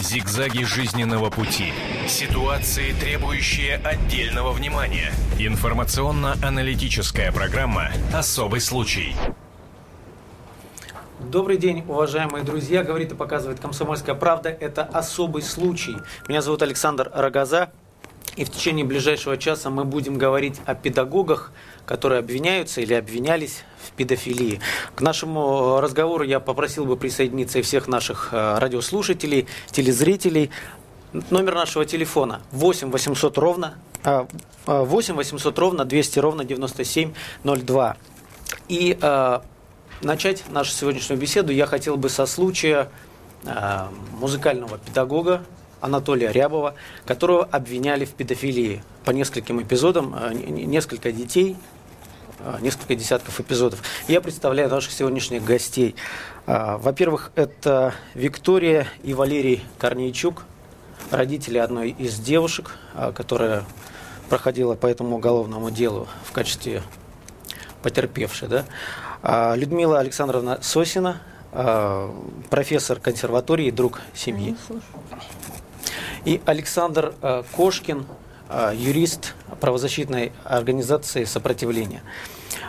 Зигзаги жизненного пути. Ситуации, требующие отдельного внимания. Информационно-аналитическая программа «Особый случай». Добрый день, уважаемые друзья. Говорит и показывает «Комсомольская правда». Это особый случай. Меня зовут Александр Рогоза. И в течение ближайшего часа мы будем говорить о педагогах, которые обвиняются или обвинялись в педофилии. К нашему разговору я попросил бы присоединиться и всех наших э, радиослушателей, телезрителей. Номер нашего телефона 8 800 ровно 8 800 ровно 200 ровно 9702. И э, начать нашу сегодняшнюю беседу я хотел бы со случая э, музыкального педагога Анатолия Рябова, которого обвиняли в педофилии по нескольким эпизодам, э, несколько детей, э, несколько десятков эпизодов. Я представляю наших сегодняшних гостей. Э, во-первых, это Виктория и Валерий Корнейчук, родители одной из девушек, которая проходила по этому уголовному делу в качестве потерпевшей. Да? Людмила Александровна Сосина, профессор консерватории, друг семьи. И Александр э, Кошкин, э, юрист правозащитной организации «Сопротивление».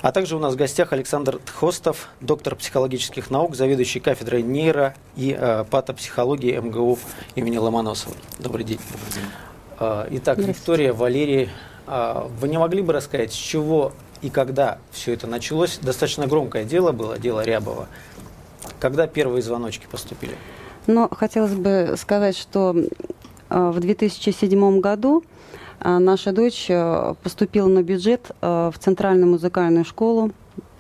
А также у нас в гостях Александр Тхостов, доктор психологических наук, заведующий кафедрой нейро и э, патопсихологии МГУ имени Ломоносова. Добрый день. Добрый день. Э, итак, Виктория, Валерий, э, вы не могли бы рассказать, с чего и когда все это началось? Достаточно громкое дело было, дело Рябова. Когда первые звоночки поступили? Но хотелось бы сказать, что в 2007 году а, наша дочь э, поступила на бюджет э, в Центральную музыкальную школу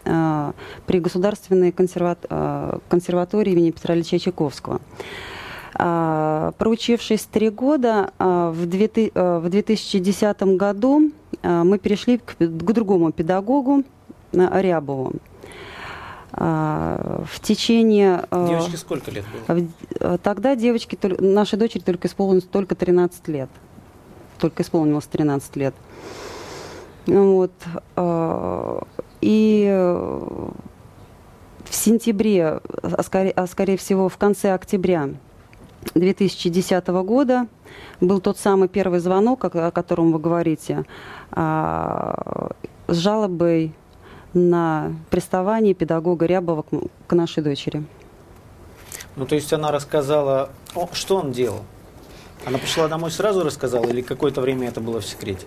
э, при Государственной консерватории имени Петра Ильича Чайковского. Проучившись три года, в 2010 году мы перешли к другому педагогу, Рябову. В течение... Девочке сколько лет было? Тогда девочке, нашей дочери только исполнилось только 13 лет. Только исполнилось 13 лет. Вот. И в сентябре, а скорее, а скорее всего в конце октября 2010 года был тот самый первый звонок, о котором вы говорите, с жалобой на приставание педагога Рябова к нашей дочери. Ну, то есть она рассказала, о, что он делал? Она пришла домой сразу рассказала или какое-то время это было в секрете?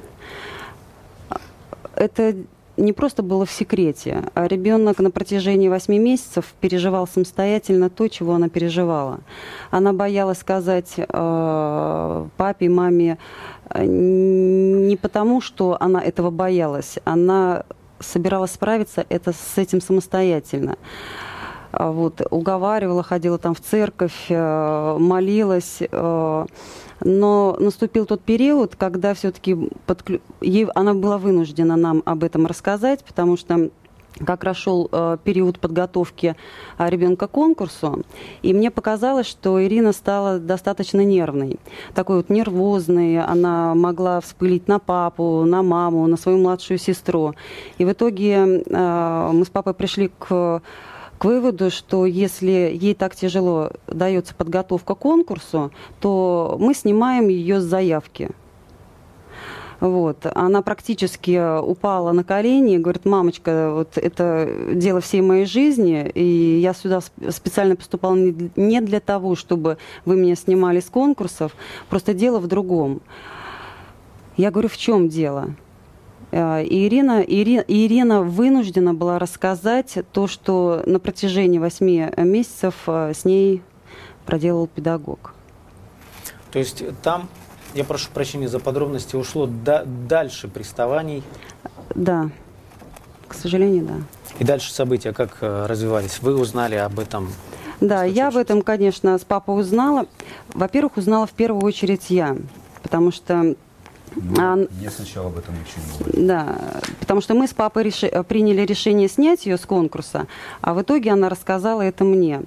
Это не просто было в секрете, а ребенок на протяжении восьми месяцев переживал самостоятельно то, чего она переживала. Она боялась сказать э, папе, маме э, не потому, что она этого боялась, она собиралась справиться это, с этим самостоятельно. А вот, уговаривала, ходила там в церковь, э, молилась. Э, но наступил тот период, когда все-таки подклю... она была вынуждена нам об этом рассказать, потому что как раз шел э, период подготовки э, ребенка к конкурсу, и мне показалось, что Ирина стала достаточно нервной, такой вот нервозной, она могла вспылить на папу, на маму, на свою младшую сестру. И в итоге э, мы с папой пришли к к выводу, что если ей так тяжело дается подготовка к конкурсу, то мы снимаем ее с заявки. Вот. Она практически упала на колени и говорит, мамочка, вот это дело всей моей жизни, и я сюда специально поступала не для того, чтобы вы меня снимали с конкурсов, просто дело в другом. Я говорю, в чем дело? И Ирина, Ирина, Ирина вынуждена была рассказать то, что на протяжении восьми месяцев э, с ней проделал педагог. То есть там я прошу прощения за подробности, ушло до, дальше приставаний? Да, к сожалению, да. И дальше события как э, развивались? Вы узнали об этом? Да, я об этом, конечно, с папой узнала. Во-первых, узнала в первую очередь я, потому что Ну, а, мне сначала об этом ничего не говорили. Да, потому что мы с папой реши, приняли решение снять ее с конкурса, а в итоге она рассказала это мне.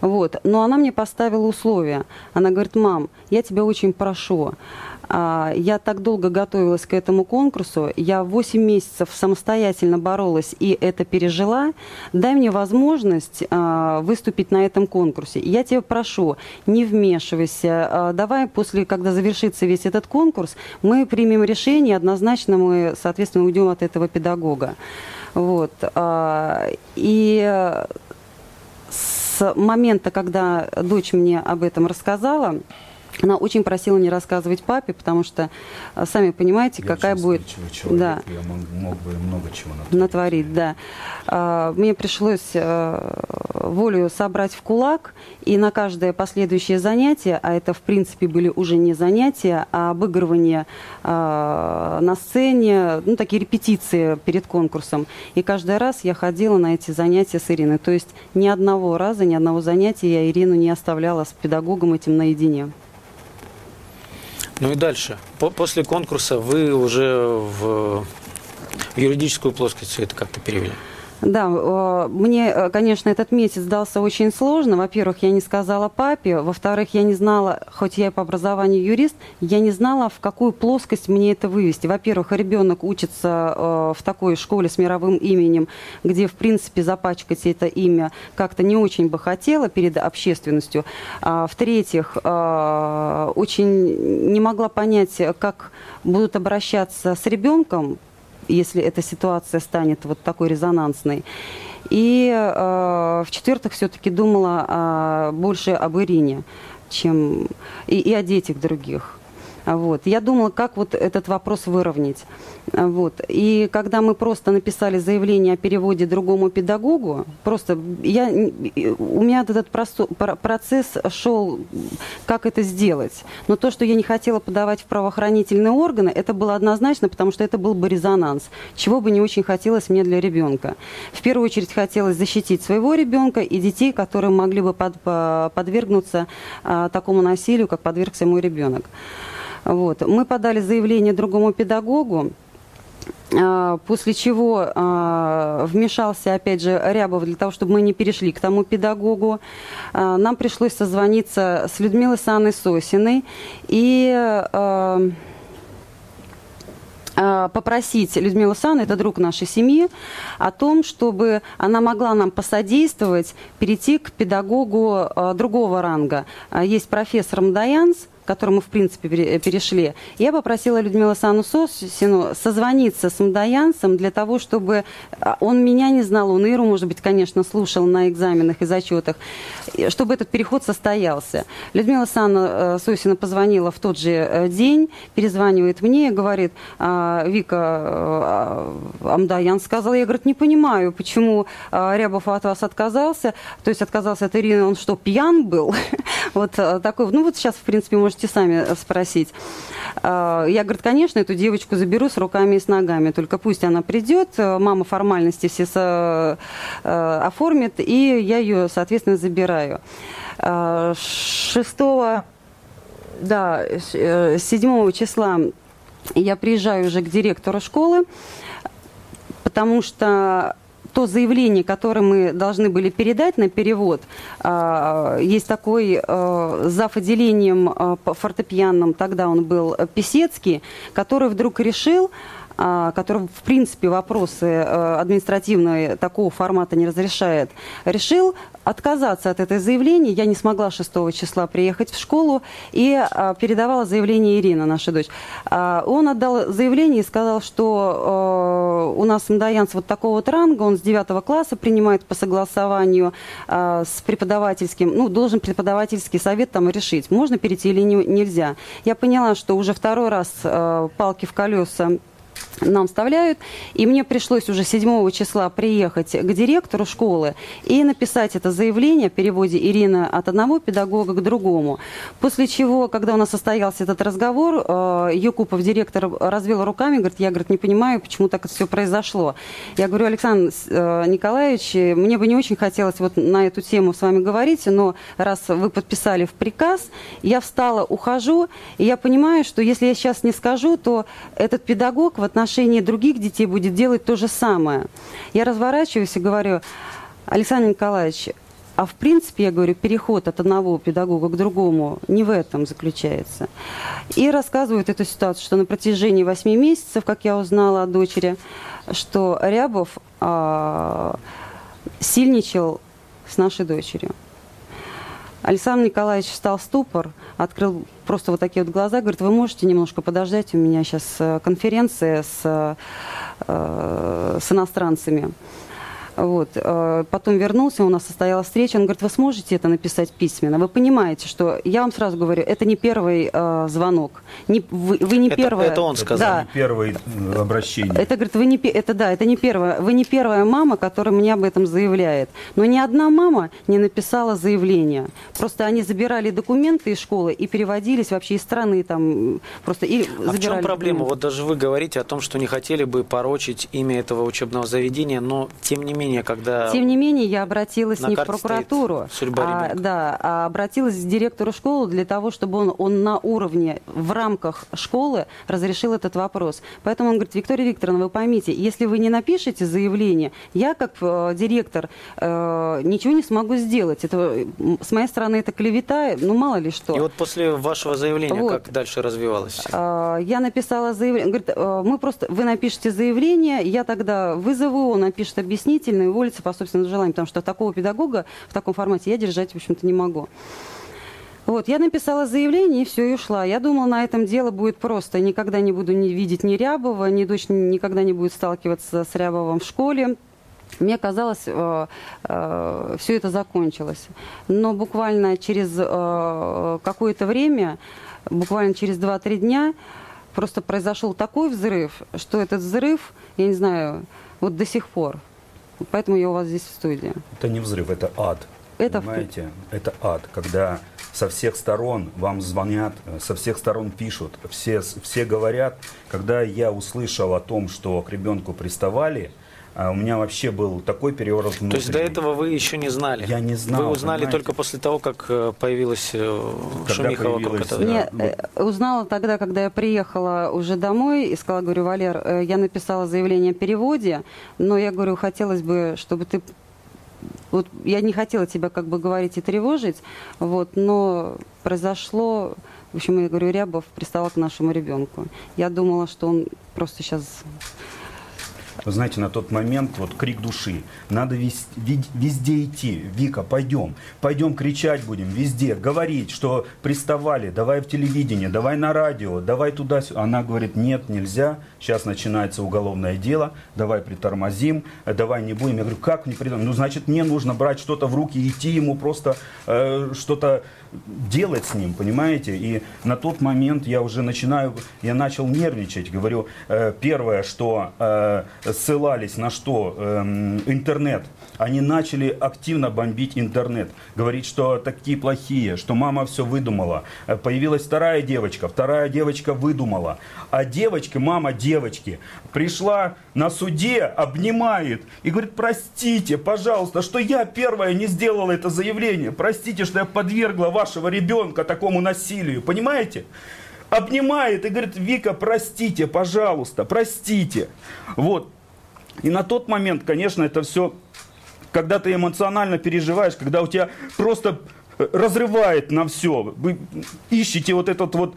Вот. Но она мне поставила условия. Она говорит, мам, я тебя очень прошу, я так долго готовилась к этому конкурсу, я 8 месяцев самостоятельно боролась и это пережила. Дай мне возможность а, выступить на этом конкурсе. Я тебя прошу, не вмешивайся. А, давай после, когда завершится весь этот конкурс, мы примем решение, однозначно мы, соответственно, уйдем от этого педагога. Вот. И с момента, когда дочь мне об этом рассказала, она очень просила не рассказывать папе, потому что, э, сами понимаете, я какая будет... Человек, да. Я мог, мог бы много чего натворить. Натворить, да. А, мне пришлось э, волю собрать в кулак, и на каждое последующее занятие, а это, в принципе, были уже не занятия, а обыгрывание а, на сцене, ну, такие репетиции перед конкурсом. И каждый раз я ходила на эти занятия с Ириной. То есть ни одного раза, ни одного занятия я Ирину не оставляла с педагогом этим наедине. Ну и дальше. После конкурса вы уже в юридическую плоскость все это как-то перевели? Да, э, мне, э, конечно, этот месяц дался очень сложно. Во-первых, я не сказала папе. Во-вторых, я не знала, хоть я и по образованию юрист, я не знала, в какую плоскость мне это вывести. Во-первых, ребенок учится э, в такой школе с мировым именем, где, в принципе, запачкать это имя как-то не очень бы хотела перед общественностью. А, в-третьих, очень не могла понять, как будут обращаться с ребенком, если эта ситуация станет вот такой резонансной. И э, в-четвертых, все-таки думала э, больше об Ирине, чем и, и о детях других. Вот. Я думала, как вот этот вопрос выровнять. Вот. И когда мы просто написали заявление о переводе другому педагогу, просто я, у меня этот процесс шел, как это сделать. Но то, что я не хотела подавать в правоохранительные органы, это было однозначно, потому что это был бы резонанс, чего бы не очень хотелось мне для ребенка. В первую очередь хотелось защитить своего ребенка и детей, которые могли бы под, подвергнуться а, такому насилию, как подвергся мой ребенок. Вот. Мы подали заявление другому педагогу, а, после чего а, вмешался, опять же, Рябов для того, чтобы мы не перешли к тому педагогу. А, нам пришлось созвониться с Людмилой Санной Сосиной и попросить Людмилу Санну, это друг нашей семьи, о том, чтобы она могла нам посодействовать перейти к педагогу другого ранга. Есть профессор Мдаянс, к которому, в принципе, перешли, я попросила Людмилу Сану Сосину созвониться с Мдаянцем для того, чтобы а, он меня не знал, он Иру, может быть, конечно, слушал на экзаменах и зачетах, чтобы этот переход состоялся. Людмила Санна э, Сосина позвонила в тот же э, день, перезванивает мне и говорит, «А, Вика, э, Амдаян сказал, я, говорит, не понимаю, почему Рябов от вас отказался, то есть отказался от Ирины, он что, пьян был? Вот такой, ну вот сейчас, в принципе, может можете сами спросить. А, я, говорю, конечно, эту девочку заберу с руками и с ногами, только пусть она придет, мама формальности все со, э, оформит, и я ее, соответственно, забираю. 6 а, да, 7 э, числа я приезжаю уже к директору школы, потому что то заявление, которое мы должны были передать на перевод, а, есть такой а, зав. отделением а, фортепианным, тогда он был Писецкий, который вдруг решил который, в принципе, вопросы э, административные такого формата не разрешает, решил отказаться от этой заявления. Я не смогла 6 числа приехать в школу и а, передавала заявление Ирина, наша дочь. А, он отдал заявление и сказал, что э, у нас Мдаянц вот такого вот ранга, он с 9 класса принимает по согласованию с преподавательским, ну, должен преподавательский совет там решить, можно перейти или не, нельзя. Я поняла, что уже второй раз э, палки в колеса нам вставляют. И мне пришлось уже 7 числа приехать к директору школы и написать это заявление о переводе Ирины от одного педагога к другому. После чего, когда у нас состоялся этот разговор, э, Юкупов, директор, развел руками, говорит, я говорит, не понимаю, почему так это все произошло. Я говорю, Александр э, Николаевич, мне бы не очень хотелось вот на эту тему с вами говорить, но раз вы подписали в приказ, я встала, ухожу, и я понимаю, что если я сейчас не скажу, то этот педагог в отношении отношении других детей будет делать то же самое. Я разворачиваюсь и говорю, Александр Николаевич, а в принципе, я говорю, переход от одного педагога к другому не в этом заключается. И рассказывают эту ситуацию, что на протяжении восьми месяцев, как я узнала от дочери, что Рябов а, сильничал с нашей дочерью. Александр Николаевич встал в ступор, открыл просто вот такие вот глаза, говорит, вы можете немножко подождать, у меня сейчас э, конференция с, э, с иностранцами. Вот. Э, потом вернулся, у нас состоялась встреча, он говорит, вы сможете это написать письменно? Вы понимаете, что, я вам сразу говорю, это не первый э, звонок, не, вы, вы не это, первая... Это он сказал. Да. Не первое обращение. Это, говорит, вы не, это да, это не первое, вы не первая мама, которая мне об этом заявляет. Но ни одна мама не написала заявление. Просто они забирали документы из школы и переводились вообще из страны там, просто и а в чем проблема? Документы. Вот даже вы говорите о том, что не хотели бы порочить имя этого учебного заведения, но тем не менее менее, когда... Тем не менее, я обратилась не в прокуратуру, а, да, а обратилась к директору школы для того, чтобы он, он на уровне, в рамках школы разрешил этот вопрос. Поэтому он говорит, Виктория Викторовна, вы поймите, если вы не напишете заявление, я как э, директор э, ничего не смогу сделать. Это, с моей стороны это клевета, ну мало ли что. И вот после вашего заявления вот. как дальше развивалось? Э, я написала заявление, говорит, э, мы просто, вы напишите заявление, я тогда вызову, он напишет объяснительно, насильно уволиться по собственному желанию, потому что такого педагога в таком формате я держать, в общем-то, не могу. Вот, я написала заявление и все, и ушла. Я думала, на этом дело будет просто. Никогда не буду не видеть ни Рябова, ни дочь никогда не будет сталкиваться с Рябовым в школе. Мне казалось, э, э, все это закончилось. Но буквально через э, какое-то время, буквально через 2-3 дня, просто произошел такой взрыв, что этот взрыв, я не знаю, вот до сих пор Поэтому я у вас здесь в студии. Это не взрыв, это ад. Это понимаете? В... Это ад, когда со всех сторон вам звонят, со всех сторон пишут, все, все говорят. Когда я услышал о том, что к ребенку приставали, а у меня вообще был такой переворот внутренний. То есть до этого вы еще не знали? Я не знал. Вы узнали понимаете? только после того, как э, появилась э, когда шумиха вокруг этого? Нет, да. узнала тогда, когда я приехала уже домой и сказала, говорю, Валер, э, я написала заявление о переводе, но я говорю, хотелось бы, чтобы ты вот я не хотела тебя как бы говорить и тревожить, вот, но произошло, в общем, я говорю, Рябов пристала к нашему ребенку. Я думала, что он просто сейчас вы знаете, на тот момент вот крик души. Надо везде, везде идти. Вика, пойдем. Пойдем кричать будем везде. Говорить, что приставали. Давай в телевидение, давай на радио, давай туда. -сюда. Она говорит, нет, нельзя. Сейчас начинается уголовное дело. Давай притормозим. Давай не будем. Я говорю, как не притормозим? Ну, значит, мне нужно брать что-то в руки, идти ему просто э, что-то делать с ним, понимаете? И на тот момент я уже начинаю, я начал нервничать. Говорю, э, первое, что э, ссылались на что? Э, интернет. Они начали активно бомбить интернет. Говорить, что такие плохие, что мама все выдумала. Э, появилась вторая девочка, вторая девочка выдумала. А девочка, мама девочки, пришла на суде, обнимает и говорит, простите, пожалуйста, что я первая не сделала это заявление. Простите, что я подвергла вашего ребенка такому насилию. Понимаете? Обнимает и говорит, Вика, простите, пожалуйста, простите. Вот. И на тот момент, конечно, это все, когда ты эмоционально переживаешь, когда у тебя просто разрывает на все. Вы ищете вот этот вот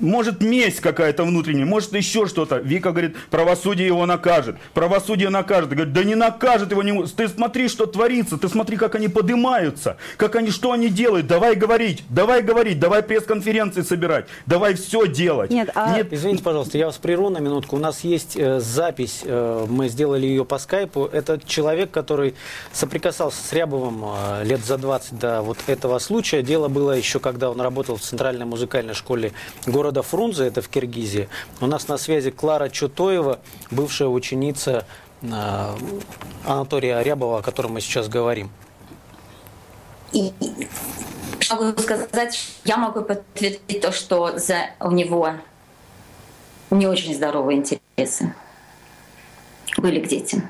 может месть какая-то внутренняя, может еще что-то. Вика говорит, правосудие его накажет. Правосудие накажет. Говорит, да не накажет его. Не... Ты смотри, что творится, ты смотри, как они поднимаются, как они, что они делают. Давай говорить, давай говорить, давай пресс-конференции собирать, давай все делать. Нет, а... Нет. Извините, пожалуйста, я вас прерву на минутку. У нас есть э, запись, э, мы сделали ее по скайпу. Это человек, который соприкасался с Рябовым э, лет за 20 до вот этого случая. Дело было еще, когда он работал в Центральной музыкальной школе города города Фрунзе, это в Киргизии. У нас на связи Клара Чутоева, бывшая ученица э, Анатолия Рябова, о котором мы сейчас говорим. И могу сказать, я могу подтвердить то, что за, у него не очень здоровые интересы были к детям.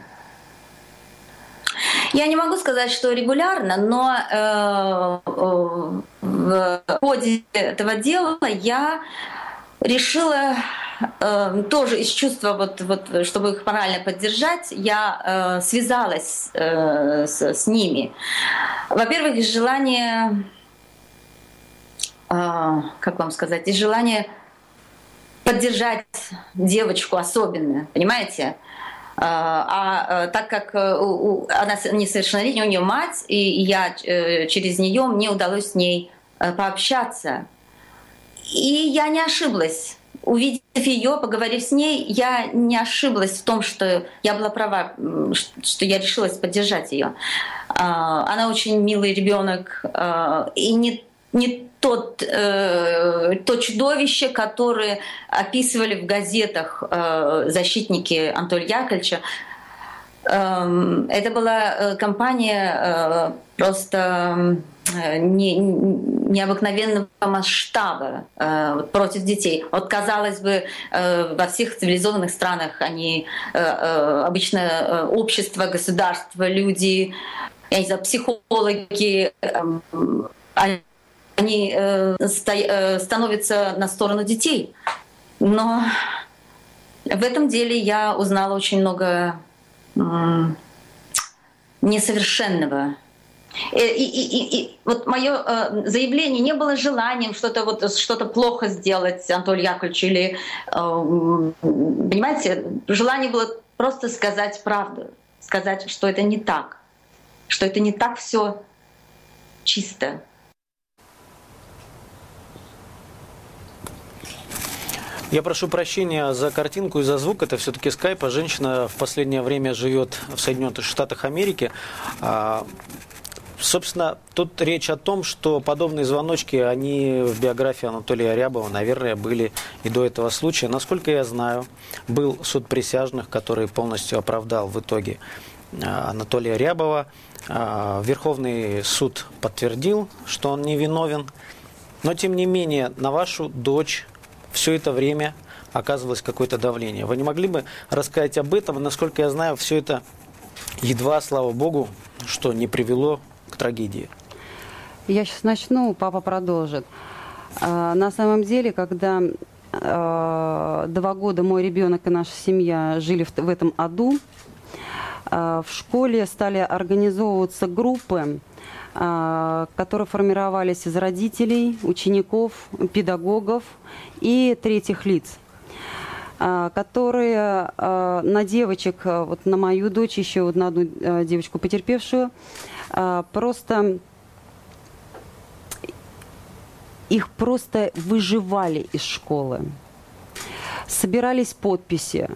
Я не могу сказать, что регулярно, но э, э, ходе этого дела я решила э, тоже из чувства, вот, вот, чтобы их морально поддержать, я э, связалась э, с, с ними. Во-первых, из желания, э, как вам сказать, из желания поддержать девочку особенно, понимаете? А, а так как э, она несовершеннолетняя, у нее мать, и я э, через нее мне удалось с ней э, пообщаться. И я не ошиблась. Увидев ее, поговорив с ней, я не ошиблась в том, что я была права, что я решилась поддержать ее. А, она очень милый ребенок, и не не тот, э, то чудовище, которое описывали в газетах э, защитники Анатолия Яковлевича. Э, это была э, компания э, просто э, не, необыкновенного масштаба э, против детей. Вот казалось бы, э, во всех цивилизованных странах они э, обычно общество, государство, люди, я не знаю, психологи, э, они сто, становятся на сторону детей. Но в этом деле я узнала очень много несовершенного. И, и, и, и вот мое э, заявление не было желанием что-то вот что-то плохо сделать Анатолию Яковлевичу или э, понимаете, желание было просто сказать правду, сказать, что это не так, что это не так все чисто. Я прошу прощения за картинку и за звук. Это все-таки скайп. А женщина в последнее время живет в Соединенных Штатах Америки. А, собственно, тут речь о том, что подобные звоночки, они в биографии Анатолия Рябова, наверное, были и до этого случая. Насколько я знаю, был суд присяжных, который полностью оправдал в итоге а, Анатолия Рябова. А, Верховный суд подтвердил, что он невиновен. Но, тем не менее, на вашу дочь все это время оказывалось какое-то давление. Вы не могли бы рассказать об этом? Насколько я знаю, все это едва, слава богу, что не привело к трагедии. Я сейчас начну, папа продолжит. А, на самом деле, когда а, два года мой ребенок и наша семья жили в, этом аду, а, в школе стали организовываться группы, которые формировались из родителей, учеников, педагогов и третьих лиц а, которые а, на девочек, вот на мою дочь, еще вот на одну девочку потерпевшую, просто их просто выживали из школы. Собирались подписи, а,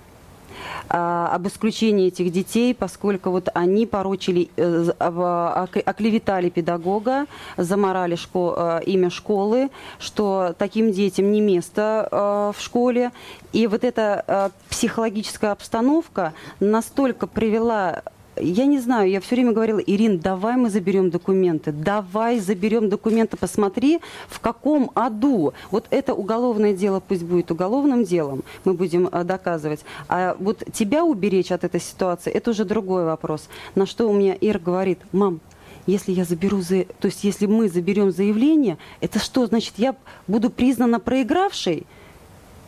об исключении этих детей, поскольку вот они порочили, э, оклеветали педагога, заморали школ, э, имя школы, что таким детям не место э, в школе. И вот эта психологическая обстановка настолько привела я не знаю, я все время говорила, Ирин, давай мы заберем документы, давай заберем документы, посмотри, в каком аду. Вот это уголовное дело пусть будет уголовным делом, мы будем а, доказывать. А вот тебя уберечь от этой ситуации, это уже другой вопрос. На что у меня Ир говорит, мам, если я заберу, за... то есть если мы заберем заявление, это что, значит, я буду признана проигравшей?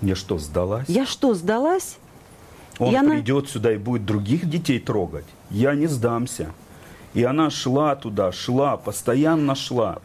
Я что, сдалась? Я что, сдалась? Он и придет она... сюда и будет других детей трогать. Я не сдамся. И она шла туда, шла, постоянно шла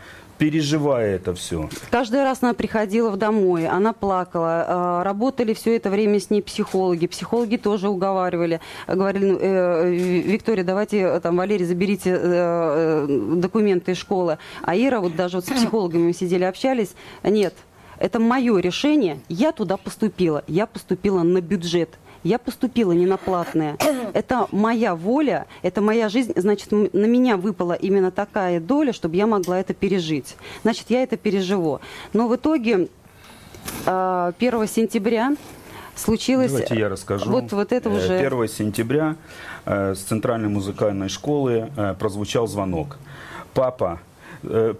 переживая это все. Каждый раз она приходила в домой, она плакала. А, работали все это время с ней психологи. Психологи тоже уговаривали. Говорили, ну, э, Виктория, давайте, э, там, Валерий, заберите э, э, документы из школы. А Ира, вот даже вот с психологами мы сидели, общались. Нет, это мое решение. Я туда поступила. Я поступила на бюджет. Я поступила не на платное. Это моя воля, это моя жизнь. Значит, на меня выпала именно такая доля, чтобы я могла это пережить. Значит, я это переживу. Но в итоге 1 сентября случилось... Давайте я расскажу. Вот, вот это Э, уже... 1 сентября э, с Центральной музыкальной школы э, прозвучал звонок. Папа,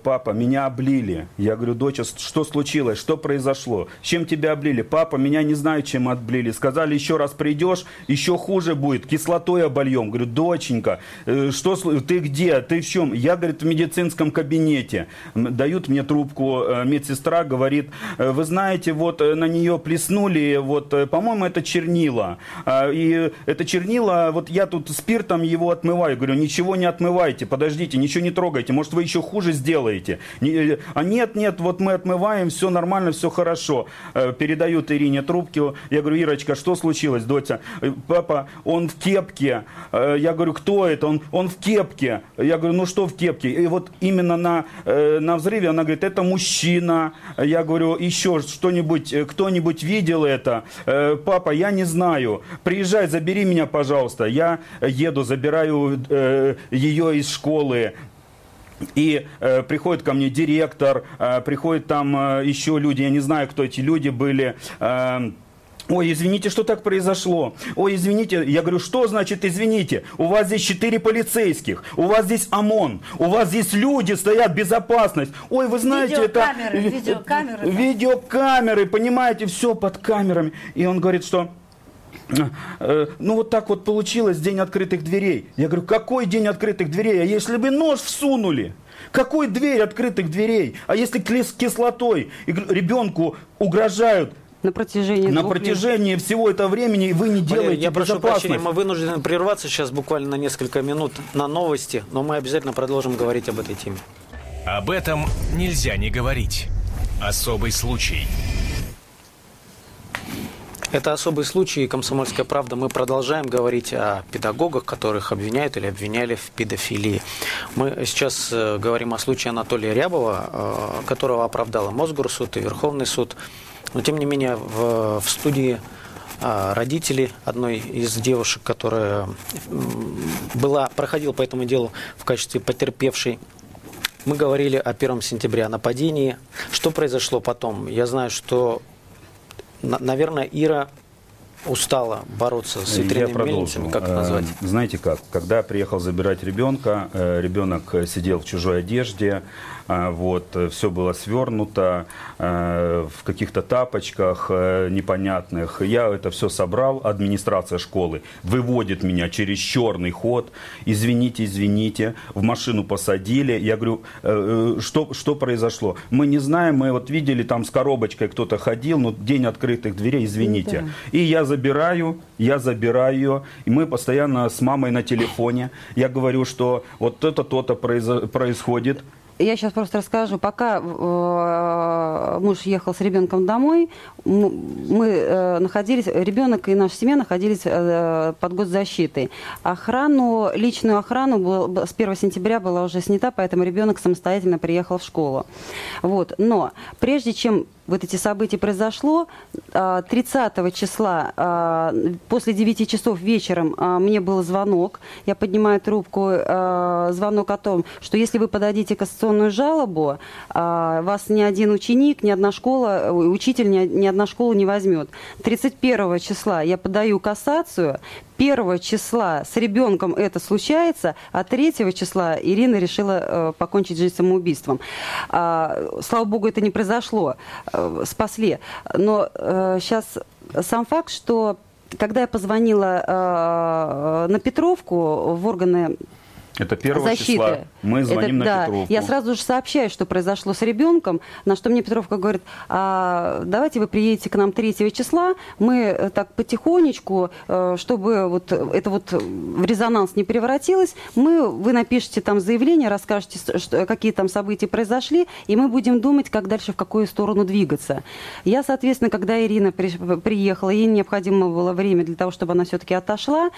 папа, меня облили. Я говорю, доча, что случилось, что произошло? Чем тебя облили? Папа, меня не знаю, чем облили. Сказали, еще раз придешь, еще хуже будет, кислотой обольем. Говорю, доченька, э, что, ты где, ты в чем? Я, говорит, в медицинском кабинете. Дают мне трубку, э, медсестра говорит, «Э, вы знаете, вот э, на нее плеснули, вот, э, по-моему, это чернила. А, И это чернила, вот я тут спиртом его отмываю. Говорю, ничего не отмывайте, подождите, ничего не трогайте, может, вы еще хуже сделаете. Не- э, А нет, нет, вот мы отмываем, все нормально, все хорошо. Э, Передают Ирине трубку. Я говорю, Ирочка, что случилось, доча? «Э, Папа, он в кепке. Я говорю, кто это? Он, он в кепке. Я говорю, ну что в кепке? И вот именно на, на взрыве она говорит, это мужчина. Я говорю, еще что-нибудь, кто-нибудь видел это? Папа, я не знаю. Приезжай, забери меня, пожалуйста. Я еду, забираю ее из школы. И э, приходит ко мне директор, э, приходят там э, еще люди, я не знаю, кто эти люди были. э, Ой, извините, что так произошло? Ой, извините. Я говорю, что значит извините? У вас здесь четыре полицейских, у вас здесь ОМОН, у вас здесь люди стоят, безопасность. Ой, вы знаете, Видеокамеры, это... видеокамеры, да. Видеокамеры, понимаете, все под камерами. И он говорит, что... э, Ну вот так вот получилось день открытых дверей. Я говорю, какой день открытых дверей? А если бы нож всунули? Какой дверь открытых дверей? А если кис- кислотой ребенку угрожают На протяжении на двух лет. протяжении всего этого времени, и вы не Валерий, делаете я прошу прощения, мы вынуждены прерваться сейчас буквально на несколько минут на новости, но мы обязательно продолжим говорить об этой теме. Об этом нельзя не говорить. Особый случай. Это особый случай, «Комсомольская правда». Мы продолжаем говорить о педагогах, которых обвиняют или обвиняли в педофилии. Мы сейчас э, говорим о случае Анатолия Рябова, э, которого оправдала Мосгорсуд и Верховный суд. Но, тем не менее, в, в студии э, родители одной из девушек, которая была, проходила по этому делу в качестве потерпевшей, мы говорили о 1 сентября, нападении. Что произошло потом? Я знаю, что наверное, Ира устала бороться с Я ветряными продолжу. мельницами, как это Э, назвать? Знаете как, когда я приехал забирать ребенка, э, ребенок сидел в чужой одежде, вот, все было свернуто э, в каких-то тапочках э, непонятных. Я это все собрал, администрация школы выводит меня через черный ход. Извините, извините, в машину посадили. Я говорю, «Э, э, что, что произошло? Мы не знаем, мы вот видели там с коробочкой кто-то ходил, ну, день открытых дверей, извините. И я забираю, я забираю ее, и мы постоянно с мамой на телефоне. Я говорю, что вот это то-то произо- происходит. Я сейчас просто расскажу. Пока э, муж ехал с ребенком домой, мы э, находились, ребенок и наша семья находились э, под госзащитой. Охрану, личную охрану был- с 1 сентября была уже снята, поэтому ребенок самостоятельно приехал в школу. Вот. Но прежде чем вот эти события произошло, а, 30 числа а, после 9 часов вечером а, мне был звонок. Я поднимаю трубку, а, звонок о том, что если вы подадите кассационную жалобу, а, вас ни один ученик, ни одна школа, учитель ни одна школа не возьмет. 31 числа я подаю кассацию, 1 числа с ребенком это случается, а 3 числа Ирина решила э, покончить жизнь самоубийством. А, слава богу, это не произошло, э, спасли. Но сейчас сам факт, что когда я позвонила э, на Петровку в органы Это 1 защиты. числа. Мы звоним Это- на да, Петровку. Я сразу же сообщаю, что произошло с ребенком, на что мне Петровка говорит, а давайте вы приедете к нам 3 числа, мы э, так потихонечку, э, чтобы вот это вот в резонанс не превратилось, мы, вы напишите там заявление, расскажете, что, какие там события произошли, и мы будем думать, как дальше, в какую сторону двигаться. Я, соответственно, когда Ирина при- приехала, ей необходимо было время для того, чтобы она все-таки отошла,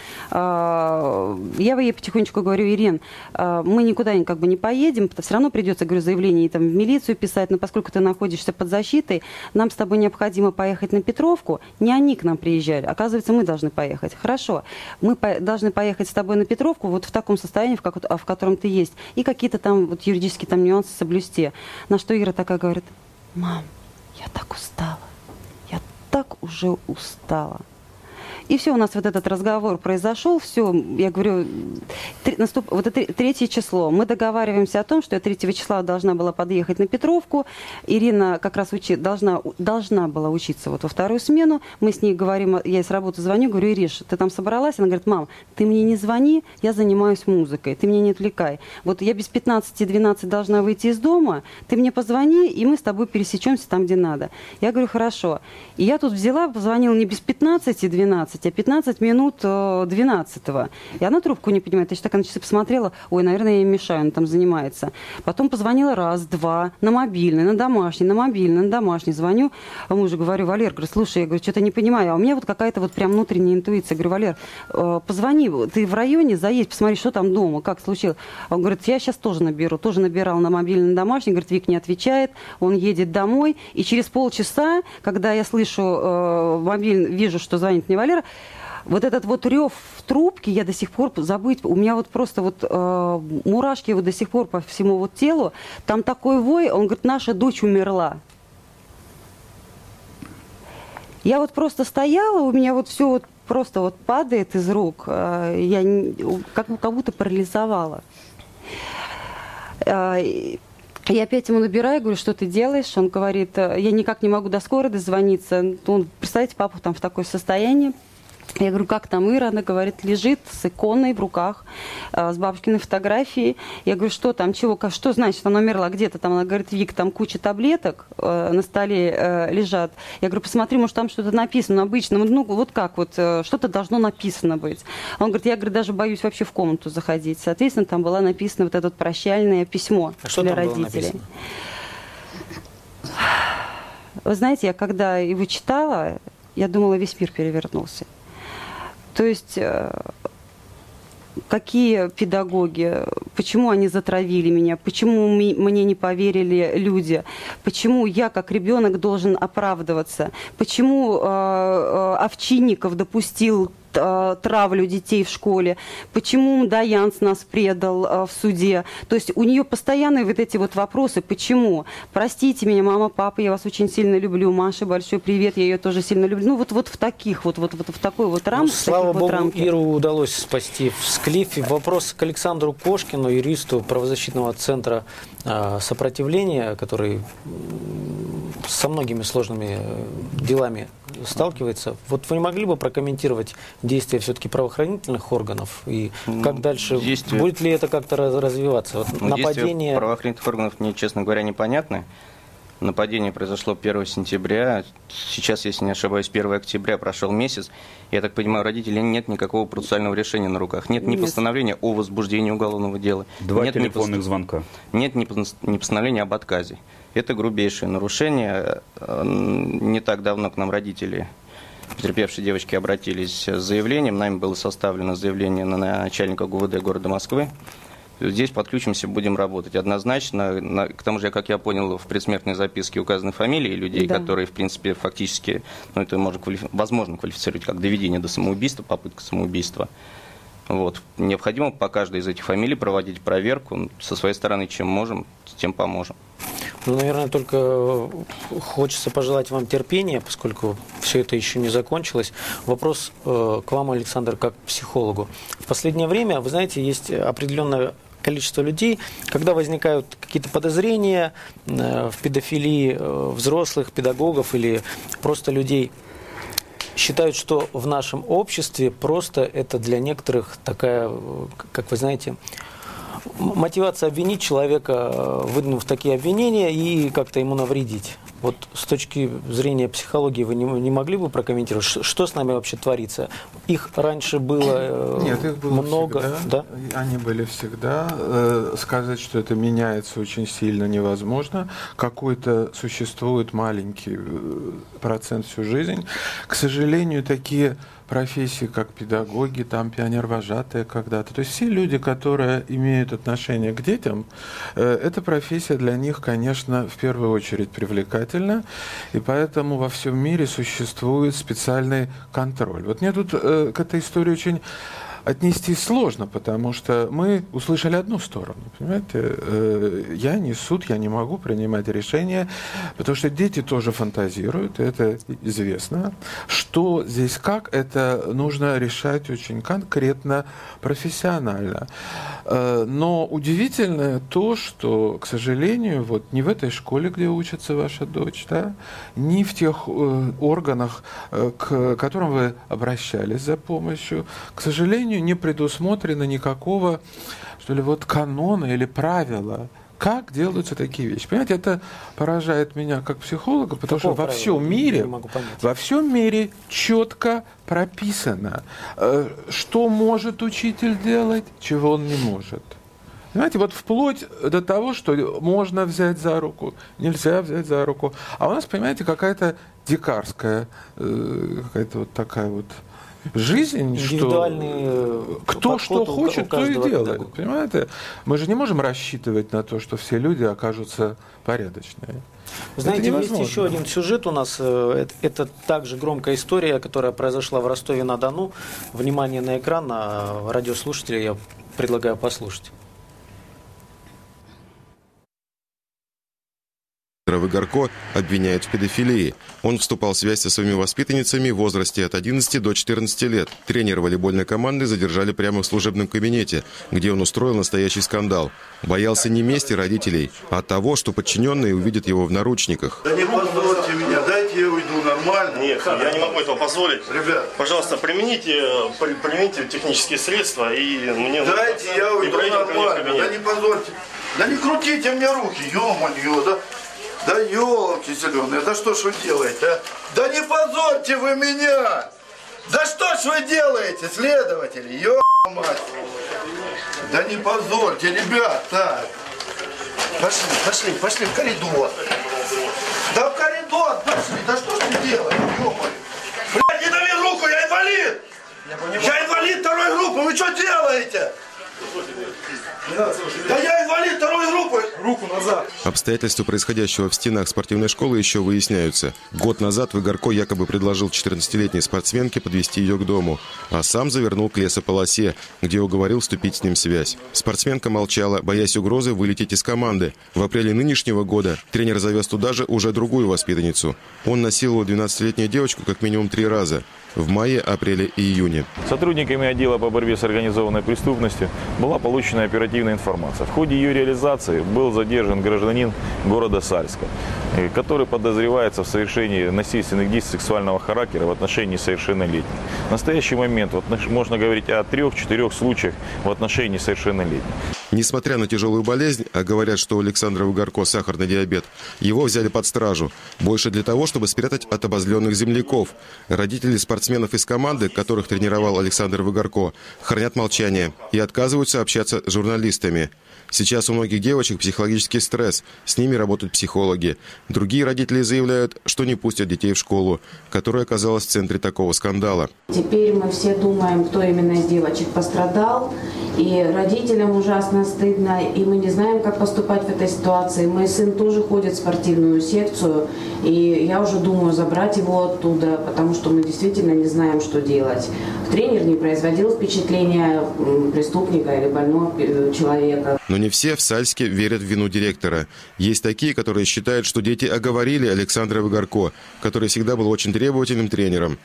я ей потихонечку говорю, Ирин, а, мы никуда как бы не поедем, все равно придется, говорю, заявление там, в милицию писать, но поскольку ты находишься под защитой, нам с тобой необходимо поехать на Петровку. Не они к нам приезжали, оказывается, мы должны поехать. Хорошо, мы по- должны поехать с тобой на Петровку вот в таком состоянии, в, как- в котором ты есть, и какие-то там вот юридические там нюансы соблюсти. На что Ира такая говорит, мам, я так устала. так уже устала. И все, у нас вот этот разговор произошел, все, я говорю, три, наступ, вот это третье число. Мы договариваемся о том, что я 3 числа должна была подъехать на Петровку. Ирина как раз учи, должна, должна была учиться вот во вторую смену. Мы с ней говорим, я с работы звоню, говорю, Ириш, ты там собралась? Она говорит, мам, ты мне не звони, я занимаюсь музыкой, ты меня не отвлекай. Вот я без 15-12 должна выйти из дома, ты мне позвони, и мы с тобой пересечемся там, где надо. Я говорю, хорошо. И я тут взяла, позвонила не без 15-12, 15, а 15 минут 12 -го. И она трубку не понимает. Я так на часы посмотрела, ой, наверное, я ей мешаю, она там занимается. Потом позвонила раз, два, на мобильный, на домашний, на мобильный, на домашний. Звоню, а мужу говорю, Валер, говорю, слушай, я говорю, что-то не понимаю. А у меня вот какая-то вот прям внутренняя интуиция. Говорю, Валер, э, позвони, ты в районе, заедь, посмотри, что там дома, как случилось. Он говорит, я сейчас тоже наберу. Тоже набирал на мобильный, на домашний. Говорит, Вик не отвечает, он едет домой. И через полчаса, когда я слышу э, мобильный, вижу, что звонит мне Валера, вот этот вот рев в трубке я до сих пор забыть, у меня вот просто вот э, мурашки вот до сих пор по всему вот телу. Там такой вой, он говорит, наша дочь умерла. Я вот просто стояла, у меня вот все вот просто вот падает из рук, э, я как, как будто парализовала. Э, я опять ему набираю, говорю, что ты делаешь? Он говорит, я никак не могу до скорой дозвониться. Он, представляете, папа там в такое состояние. Я говорю, как там Ира? Она говорит, лежит с иконой в руках, э, с бабушкиной фотографией. Я говорю, что там, чего, что значит, она умерла где-то там? Она говорит, Вик, там куча таблеток э, на столе э, лежат. Я говорю, посмотри, может, там что-то написано обычно. Ну, вот как вот, что-то должно написано быть. Он говорит, я, говорит, даже боюсь вообще в комнату заходить. Соответственно, там было написано вот это прощальное письмо а что для там родителей. Вы знаете, я когда его читала, я думала, весь мир перевернулся. То есть э, какие педагоги, почему они затравили меня, почему мне не поверили люди, почему я как ребенок должен оправдываться, почему э, э, Овчинников допустил травлю детей в школе, почему Даянс нас предал э, в суде. То есть у нее постоянные вот эти вот вопросы, почему? Простите меня, мама, папа, я вас очень сильно люблю, Маша, большой привет, я ее тоже сильно люблю. Ну вот, вот в таких вот, вот, вот в такой вот рамке. Ну, слава богу, вот рамке. Иру удалось спасти в Склифе. Вопрос к Александру Кошкину, юристу правозащитного центра э, сопротивления, который со многими сложными э, делами сталкивается. Вот вы не могли бы прокомментировать действия все-таки правоохранительных органов и ну, как дальше действия... будет ли это как-то развиваться? Вот ну, нападение правоохранительных органов мне, честно говоря, непонятны. Нападение произошло 1 сентября. Сейчас, если не ошибаюсь, 1 октября прошел месяц. Я так понимаю, родителей нет никакого процессуального решения на руках. Нет, нет. ни постановления о возбуждении уголовного дела. Два нет телефонных ни звонка. Нет ни постановления об отказе. Это грубейшее нарушение. Э, не так давно к нам родители потерпевшие девочки обратились с заявлением. Нами было составлено заявление на начальника ГУВД города Москвы. Здесь подключимся, будем работать. Однозначно, к тому же, как я понял, в предсмертной записке указаны фамилии людей, да. которые, в принципе, фактически, ну, это можно, возможно квалифицировать как доведение до самоубийства, попытка самоубийства. Вот. Необходимо по каждой из этих фамилий проводить проверку. Со своей стороны, чем можем, тем поможем. Ну, наверное, только хочется пожелать вам терпения, поскольку все это еще не закончилось. Вопрос э, к вам, Александр, как психологу. В последнее время, вы знаете, есть определенное количество людей, когда возникают какие-то подозрения э, в педофилии э, взрослых, педагогов или просто людей, считают, что в нашем обществе просто это для некоторых такая, э, как вы знаете, мотивация обвинить человека, э, выдвинув такие обвинения и как-то ему навредить. Вот с точки зрения психологии вы не, не могли бы прокомментировать, что с нами вообще творится? Их раньше было э, Нет, их было много, всегда. да? Они были всегда. Э, сказать, что это меняется очень сильно невозможно. Какой-то существует маленький процент всю жизнь. К сожалению, такие профессии, как педагоги, там пионер-вожатые когда-то. То есть все люди, которые имеют отношение к детям, э, эта профессия для них, конечно, в первую очередь привлекательна, и поэтому во всем мире существует специальный контроль. Вот мне тут э, к этой истории очень отнестись сложно, потому что мы услышали одну сторону, понимаете? Э, я не суд, я не могу принимать решения, потому что дети тоже фантазируют, это известно. Что здесь как, это нужно решать очень конкретно, профессионально. Э, но удивительное то, что, к сожалению, вот не в этой школе, где учится ваша дочь, да, не в тех э, органах, к которым вы обращались за помощью, к сожалению, не предусмотрено никакого, что ли, вот канона или правила, как делаются такие вещи. Понимаете, это поражает меня как психолога, потому Какого что во всем мире, во всем мире четко прописано, э, что может учитель делать, чего он не может. Понимаете, вот вплоть до того, что можно взять за руку, нельзя взять за руку. А у нас, понимаете, какая-то дикарская, э, какая-то вот такая вот жизнь, что э, кто что хочет, то и делает. Педагога. Понимаете? Мы же не можем рассчитывать на то, что все люди окажутся порядочные. Знаете, есть еще один сюжет у нас. Э, это, это также громкая история, которая произошла в Ростове-на-Дону. Внимание на экран, на радиослушателя я предлагаю послушать. Выгорко обвиняют в педофилии. Он вступал в связь со своими воспитанницами в возрасте от 11 до 14 лет. Тренера волейбольной команды задержали прямо в служебном кабинете, где он устроил настоящий скандал. Боялся не мести родителей, а того, что подчиненные увидят его в наручниках. Да не позорьте меня, дайте я уйду нормально. Нет, я не могу этого позволить. Ребят. Пожалуйста, примените, примените технические средства и мне... Дайте я уйду нормально, да не позорьте. Да не крутите мне руки, ё-моё, да. Да елки зеленые, да что ж вы делаете, а? Да не позорьте вы меня! Да что ж вы делаете, следователи, ё мать! Да не позорьте, ребят, так. Пошли, пошли, пошли в коридор. Да в коридор пошли, да что ж вы делаете, ё Блядь, не дави руку, я инвалид! Я инвалид второй группы, вы что делаете? Да я инвалид второй группы! Руку назад! Обстоятельства происходящего в стенах спортивной школы еще выясняются. Год назад Выгорко якобы предложил 14-летней спортсменке подвести ее к дому, а сам завернул к лесополосе, где уговорил вступить с ним связь. Спортсменка молчала, боясь угрозы вылететь из команды. В апреле нынешнего года тренер завез туда же уже другую воспитанницу. Он насиловал 12-летнюю девочку как минимум три раза в мае, апреле и июне. Сотрудниками отдела по борьбе с организованной преступностью была получена оперативная информация. В ходе ее реализации был задержан гражданин города Сальска, э, который подозревается в совершении насильственных действий сексуального характера в отношении совершеннолетних. В настоящий момент вот, можно говорить о трех-четырех случаях в отношении совершеннолетних. Несмотря на тяжелую болезнь, а говорят, что у Александра Угарко сахарный диабет, его взяли под стражу. Больше для того, чтобы спрятать от обозленных земляков. Родители спортсменов из команды, которых тренировал Александр Выгорко, хранят молчание и отказываются общаться с журналистами. Сейчас у многих девочек психологический стресс, с ними работают психологи. Другие родители заявляют, что не пустят детей в школу, которая оказалась в центре такого скандала. Теперь мы все думаем, кто именно из девочек пострадал, и родителям ужасно стыдно, и мы не знаем, как поступать в этой ситуации. Мой сын тоже ходит в спортивную секцию, и я уже думаю забрать его оттуда, потому что мы действительно не знаем, что делать. Тренер не производил впечатления преступника или больного э, человека. Но не все в Сальске верят в вину директора. Есть такие, которые считают, что дети оговорили Александра Выгорко, который всегда был очень требовательным тренером.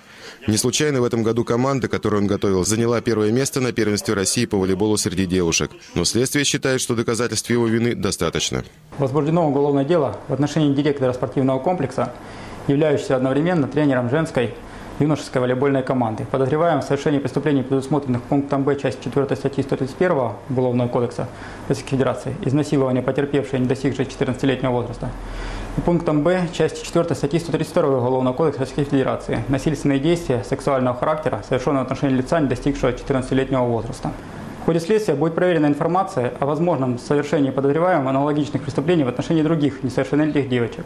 Не случайно в этом году команда, которую он готовил, заняла первое место на первенстве России по волейболу среди девушек. Но следствие считает, что доказательств его вины достаточно. Возбуждено уголовное дело в отношении директора спортивного комплекса, являющегося одновременно тренером женской юношеской волейбольной команды. Подозреваем в совершении преступлений, предусмотренных пунктом Б части 4 статьи 131 Уголовного кодекса Российской Федерации, изнасилование потерпевшей, не достигшей 14-летнего возраста. И пунктом Б части 4 статьи 132 Уголовного кодекса Российской Федерации насильственные действия сексуального характера, совершенные в отношении лица, не достигшего 14-летнего возраста. В ходе следствия будет проверена информация о возможном совершении подозреваемым аналогичных преступлений в отношении других несовершеннолетних девочек.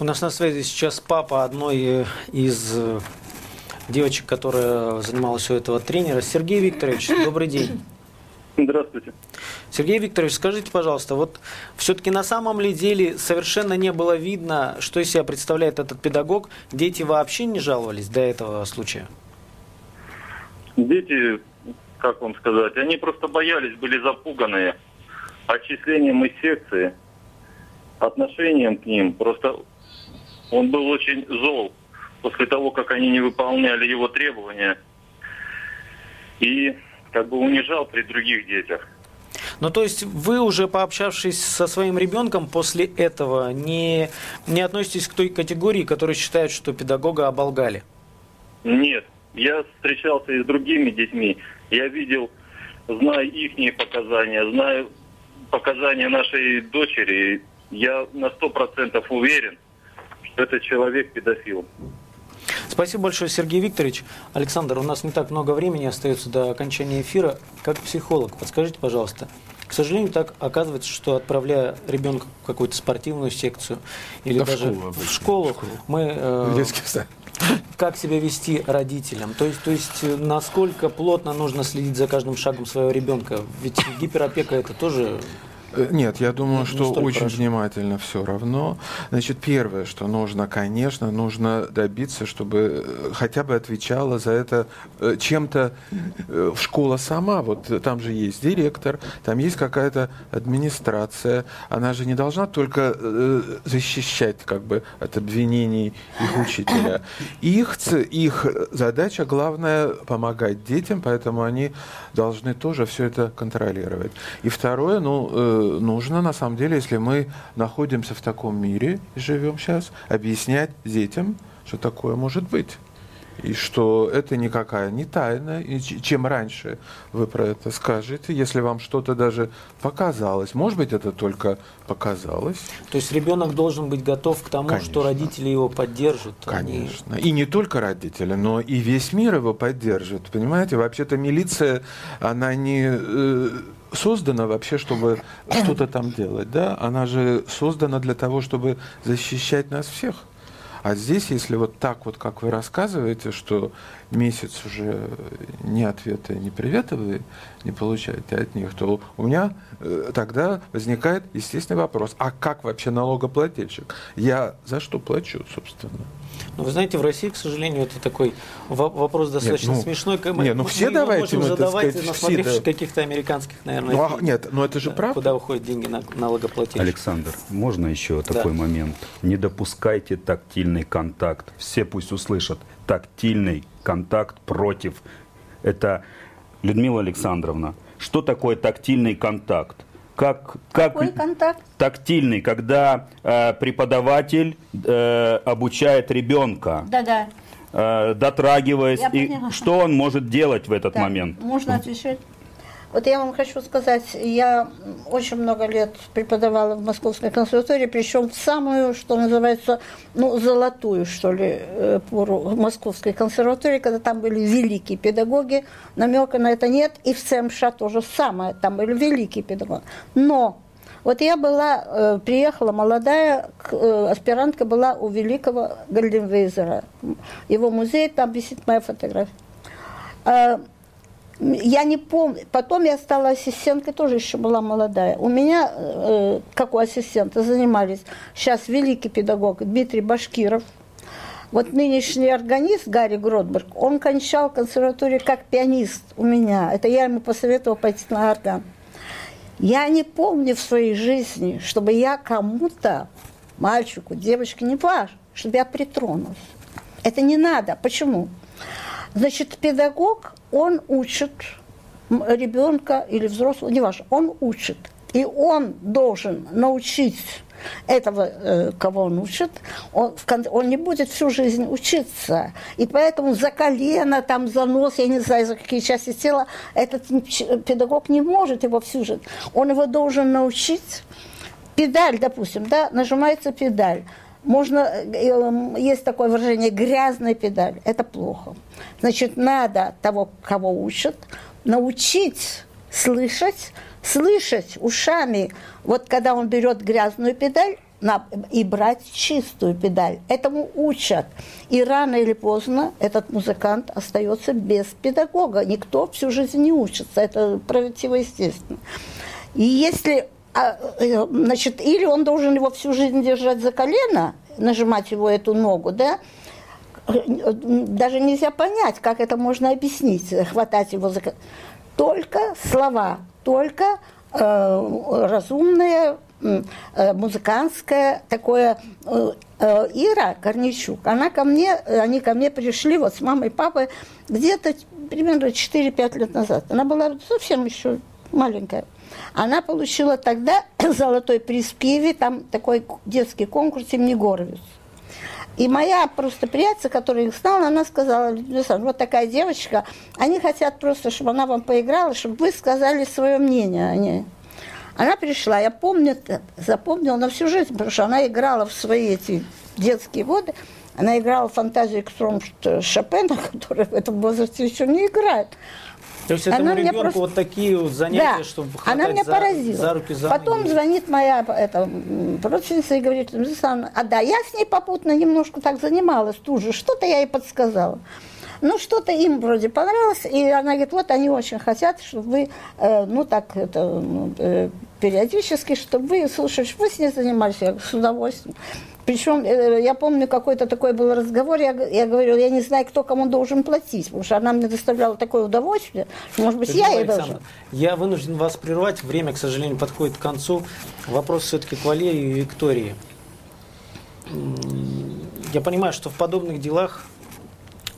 У нас на связи сейчас папа одной э, из э, девочек, которая занималась у этого тренера. Сергей Викторович, добрый день. Здравствуйте. Сергей Викторович, скажите, пожалуйста, вот все-таки на самом ли деле совершенно не было видно, что из себя представляет этот педагог? Дети вообще не жаловались до этого случая? Дети, как вам сказать, они просто боялись, были запуганные отчислением из секции, отношением к ним. Просто он был очень зол после того, как они не выполняли его требования. И как бы унижал при других детях. Ну, то есть вы уже пообщавшись со своим ребенком после этого не, не относитесь к той категории, которая считает, что педагога оболгали? Нет. Я встречался и с другими детьми. Я видел, знаю их показания, знаю показания нашей дочери. Я на сто процентов уверен, что этот человек педофил. Спасибо большое, Сергей Викторович. Александр, у нас не так много времени остается до окончания эфира. Как психолог, подскажите, пожалуйста, к сожалению, так оказывается, что отправляя ребенка в какую-то спортивную секцию или да даже в школу, в школу, в школу. мы э, как себя вести родителям? То есть, то есть, э, насколько плотно нужно следить за каждым шагом своего ребенка? Ведь гиперопека это тоже нет, я думаю, что очень хорошо. внимательно все равно. Значит, первое, что нужно, конечно, нужно добиться, чтобы э, хотя бы отвечала за это э, чем-то школа сама. Вот там же есть директор, там есть какая-то администрация. Она же не должна только защищать как бы от обвинений их учителя. Их, их задача главная помогать детям, поэтому они должны тоже все это контролировать. И второе, ну, нужно, на самом деле, если мы находимся в таком мире и живем сейчас, объяснять детям, что такое может быть. И что это никакая не тайна. И чем раньше вы про это скажете, если вам что-то даже показалось, может быть, это только показалось. То есть ребенок должен быть готов к тому, Конечно. что родители его поддержат. Конечно. Они... И не только родители, но и весь мир его поддержит. Понимаете, вообще-то милиция, она не э, создана вообще, чтобы что-то там делать, да? Она же создана для того, чтобы защищать нас всех. А здесь, если вот так вот, как вы рассказываете, что месяц уже ни ответа, ни привета вы не получаете от них, то у меня э, тогда возникает естественный вопрос, а как вообще налогоплательщик? Я за что плачу, собственно? Ну, вы знаете, в России, к сожалению, это такой вопрос достаточно нет, ну, смешной. Мы, нет, ну мы все давайте можем мы, задавать, сказать, насмотревшись все, да. каких-то американских, наверное, ну, а, нет, но это же правда. Куда уходят деньги на налогоплательщик. Александр, можно еще да. такой момент? Не допускайте тактильный контакт. Все пусть услышат. Тактильный контакт против. Это Людмила Александровна. Что такое тактильный контакт? Как, как Какой контакт? тактильный, когда э, преподаватель э, обучает ребенка. Да-да. Э, дотрагиваясь. и что он может делать в этот да. момент? Можно отвечать? Вот я вам хочу сказать, я очень много лет преподавала в Московской консерватории, причем в самую, что называется, ну, золотую, что ли, э, пору Московской консерватории, когда там были великие педагоги, намека на это нет, и в ЦМШ то же самое, там были великие педагоги. Но вот я была, э, приехала молодая, э, аспирантка была у великого Гальденвейзера. Его музей, там висит моя фотография я не помню. Потом я стала ассистенткой, тоже еще была молодая. У меня, э, как у ассистента, занимались сейчас великий педагог Дмитрий Башкиров. Вот нынешний органист Гарри Гродберг, он кончал консерваторию как пианист у меня. Это я ему посоветовала пойти на орган. Я не помню в своей жизни, чтобы я кому-то, мальчику, девочке, не важно, чтобы я притронулась. Это не надо. Почему? Значит, педагог он учит ребенка или взрослого, неважно, он учит. И он должен научить этого, э, кого он учит, он, он не будет всю жизнь учиться. И поэтому за колено, там, за нос, я не знаю, за какие части тела, этот педагог не может его всю жизнь. Он его должен научить. Педаль, допустим, да, нажимается педаль. Можно, э, есть такое выражение, грязная педаль. Это плохо. Значит, надо того, кого учат, научить слышать, слышать ушами. Вот когда он берет грязную педаль, и брать чистую педаль. Этому учат. И рано или поздно этот музыкант остается без педагога. Никто всю жизнь не учится. Это противоестественно. И если значит, или он должен его всю жизнь держать за колено, нажимать его эту ногу, да, даже нельзя понять, как это можно объяснить, хватать его за... Только слова, только э, разумные Э, музыкантское такое э, э, Ира Корничук, она ко мне, они ко мне пришли вот с мамой и папой где-то примерно 4-5 лет назад. Она была совсем еще маленькая. Она получила тогда золотой приз в Киеве, там такой детский конкурс имени Горовец. И моя просто приятельница, которая их знала, она сказала, вот такая девочка, они хотят просто, чтобы она вам поиграла, чтобы вы сказали свое мнение о ней. Она пришла, я помню, запомнила на всю жизнь, потому что она играла в свои эти детские годы, она играла фантазию Экстром Шопена, который в этом возрасте еще не играет. То есть этому она ребенку просто... вот такие вот занятия, да. чтобы хватать она меня за, поразила. за руки, за Потом ноги. звонит моя это, родственница и говорит, а да, я с ней попутно немножко так занималась тут же, что-то я ей подсказала. Ну, что-то им вроде понравилось, и она говорит, вот они очень хотят, чтобы вы, э, ну, так, это, э, периодически, чтобы вы, слушали, вы с ней занимались, я с удовольствием. Причем, э, я помню, какой-то такой был разговор, я, я говорю, я не знаю, кто кому должен платить, потому что она мне доставляла такое удовольствие, может быть, я ей должен. Я вынужден вас прервать, время, к сожалению, подходит к концу. Вопрос все-таки к Валерии и Виктории. Я понимаю, что в подобных делах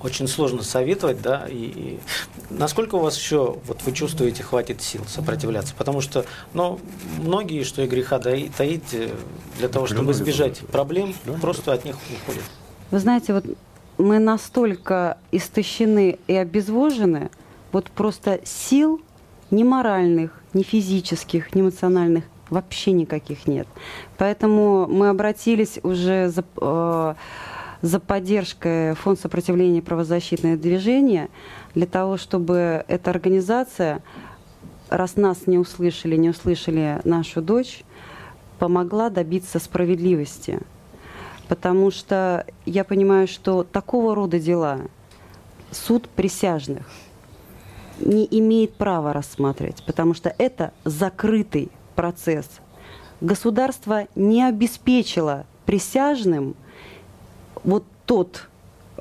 очень сложно советовать, да, и, и насколько у вас еще, вот вы чувствуете, хватит сил сопротивляться, потому что, ну, многие, что и греха таить, э, для того, чтобы избежать проблем, просто от них уходят. Вы знаете, вот мы настолько истощены и обезвожены, вот просто сил ни моральных, ни физических, ни эмоциональных вообще никаких нет. Поэтому мы обратились уже за, э, за поддержкой Фонд сопротивления правозащитное движение для того, чтобы эта организация, раз нас не услышали, не услышали нашу дочь, помогла добиться справедливости. Потому что я понимаю, что такого рода дела суд присяжных не имеет права рассматривать, потому что это закрытый процесс. Государство не обеспечило присяжным – вот тот,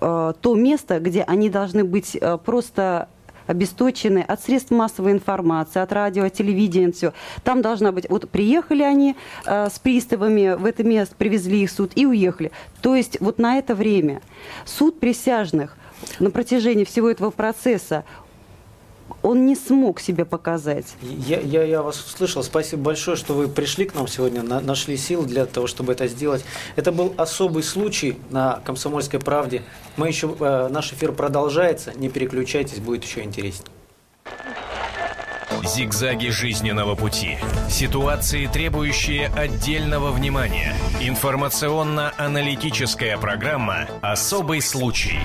э, то место, где они должны быть э, просто обесточены от средств массовой информации, от радио, телевидения, все. Там должна быть... Вот приехали они э, с приставами в это место, привезли их в суд и уехали. То есть вот на это время суд присяжных на протяжении всего этого процесса он не смог себя показать. Я, я, я вас услышал. Спасибо большое, что вы пришли к нам сегодня, на, нашли силы для того, чтобы это сделать. Это был особый случай на «Комсомольской правде». Мы еще, э, наш эфир продолжается. Не переключайтесь, будет еще интереснее. Зигзаги жизненного пути. Ситуации, требующие отдельного внимания. Информационно-аналитическая программа «Особый случай».